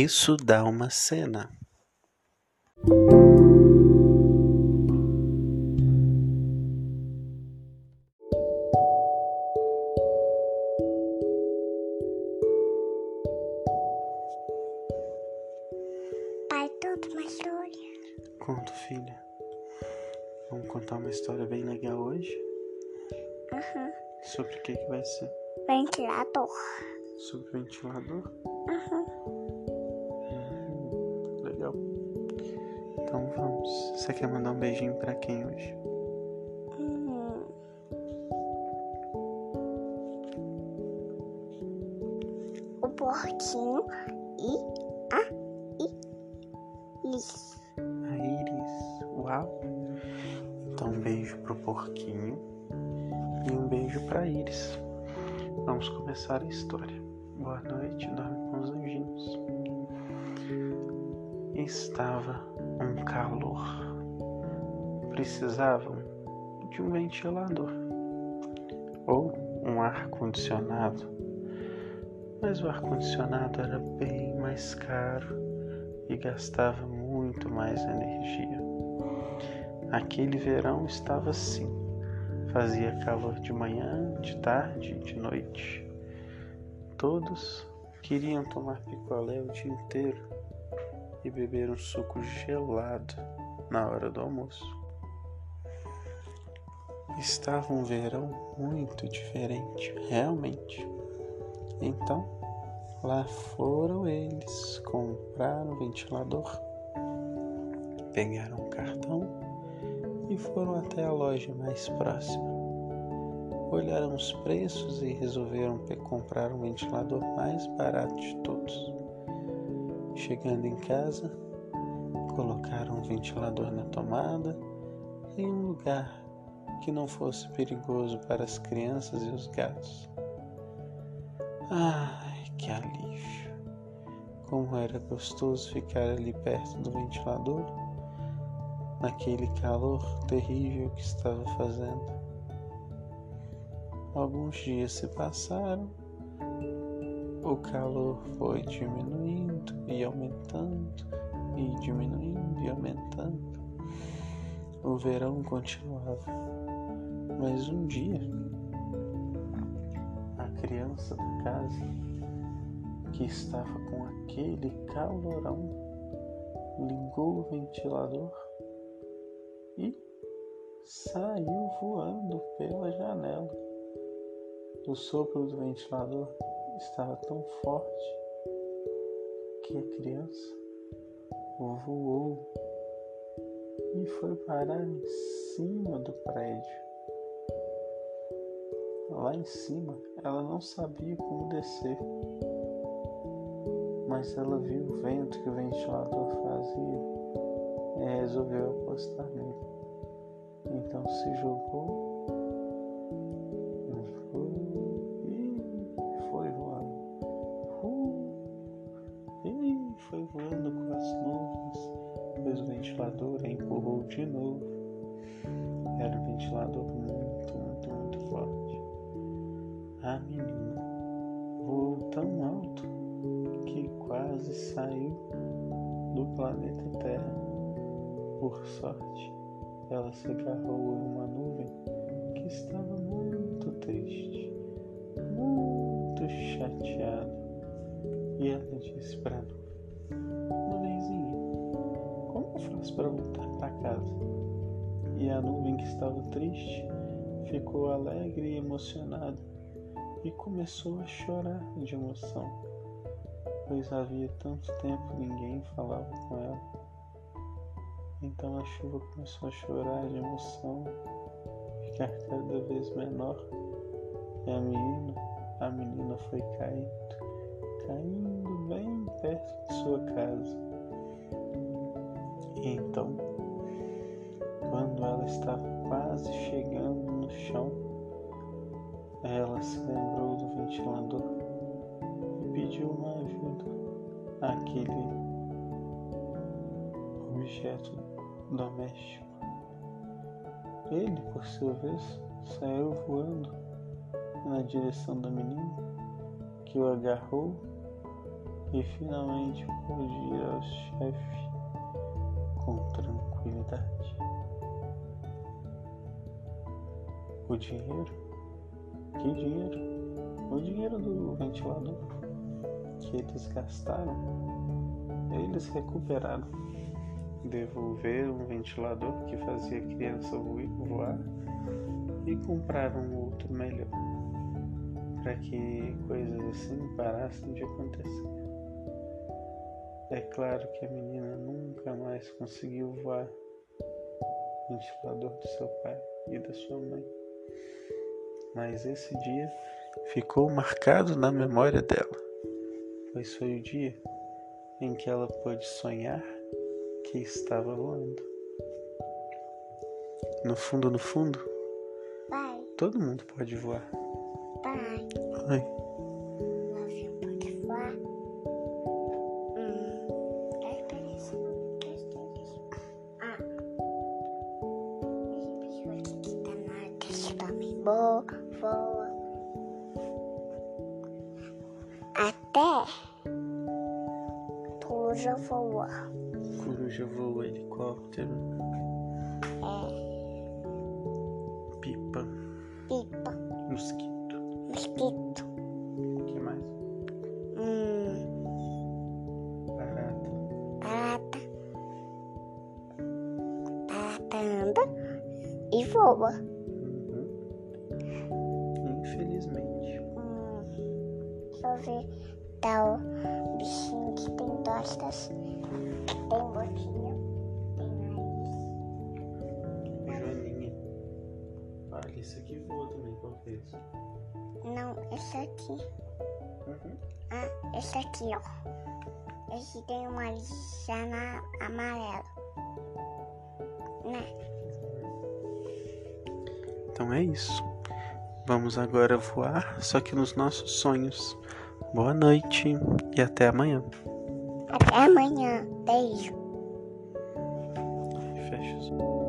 Isso dá uma cena. Pai, conta uma história. Conto, filha. Vamos contar uma história bem legal hoje? Uhum. Sobre o que, que vai ser? Ventilador. Sobre ventilador? Uhum. Então vamos. Você quer mandar um beijinho pra quem hoje? Hum. O porquinho e a Iris. A Iris. Uau! Então um beijo pro porquinho e um beijo pra Iris. Vamos começar a história. Boa noite, dorme com os anjinhos. Estava um calor. Precisavam de um ventilador ou um ar-condicionado. Mas o ar-condicionado era bem mais caro e gastava muito mais energia. Aquele verão estava assim. Fazia calor de manhã, de tarde de noite. Todos queriam tomar picolé o dia inteiro e beber um suco gelado na hora do almoço. Estava um verão muito diferente, realmente. Então, lá foram eles comprar um ventilador, pegaram um cartão e foram até a loja mais próxima. Olharam os preços e resolveram comprar um ventilador mais barato de todos. Chegando em casa, colocaram o ventilador na tomada em um lugar que não fosse perigoso para as crianças e os gatos. Ai, que alívio! Como era gostoso ficar ali perto do ventilador, naquele calor terrível que estava fazendo. Alguns dias se passaram, o calor foi diminuindo e aumentando, e diminuindo e aumentando. O verão continuava, mas um dia a criança da casa, que estava com aquele calorão, ligou o ventilador e saiu voando pela janela. O sopro do ventilador estava tão forte que a criança voou e foi parar em cima do prédio. Lá em cima, ela não sabia como descer, mas ela viu o vento que o ventilador fazia e resolveu apostar nele. Então se jogou ventilador empurrou de novo. Era um ventilador muito, muito, muito forte. A menina voou tão alto que quase saiu do planeta Terra. Por sorte, ela se agarrou em uma nuvem que estava muito triste, muito chateada. E ela disse para a nuvem: para voltar para casa? E a nuvem que estava triste ficou alegre e emocionada e começou a chorar de emoção, pois havia tanto tempo ninguém falava com ela. Então a chuva começou a chorar de emoção, ficar cada vez menor, e a menina, a menina foi caindo, caindo bem perto de sua casa. Então, quando ela estava quase chegando no chão, ela se lembrou do ventilador e pediu uma ajuda àquele objeto doméstico. Ele, por sua vez, saiu voando na direção da menina, que o agarrou e finalmente pôde ir ao chefe com tranquilidade. O dinheiro? Que dinheiro? O dinheiro do ventilador que eles gastaram, eles recuperaram. Devolveram um ventilador que fazia a criança voar e compraram um outro melhor para que coisas assim parassem de acontecer. É claro que a menina nunca mais conseguiu voar no ventilador do seu pai e da sua mãe. Mas esse dia ficou marcado na memória dela, pois foi o dia em que ela pôde sonhar que estava voando. No fundo, no fundo, Pai, todo mundo pode voar. pai, Oi. Voa, voa. Até coruja voa. Coruja voa, helicóptero, É, pipa, pipa, mosquito. mosquito. O que mais? Hum, Barata. barata. Barata anda e voa. Ver. Tá o bichinho que tem costas, tem boquinha, tem nariz. Joaninha. Olha, isso aqui voa também, qual que é isso? Não, esse aqui. Uhum. Ah, esse aqui, ó. Esse tem uma lisana amarela. Né? Então é isso. Vamos agora voar, só que nos nossos sonhos. Boa noite e até amanhã. Até amanhã. Beijo. Fecha.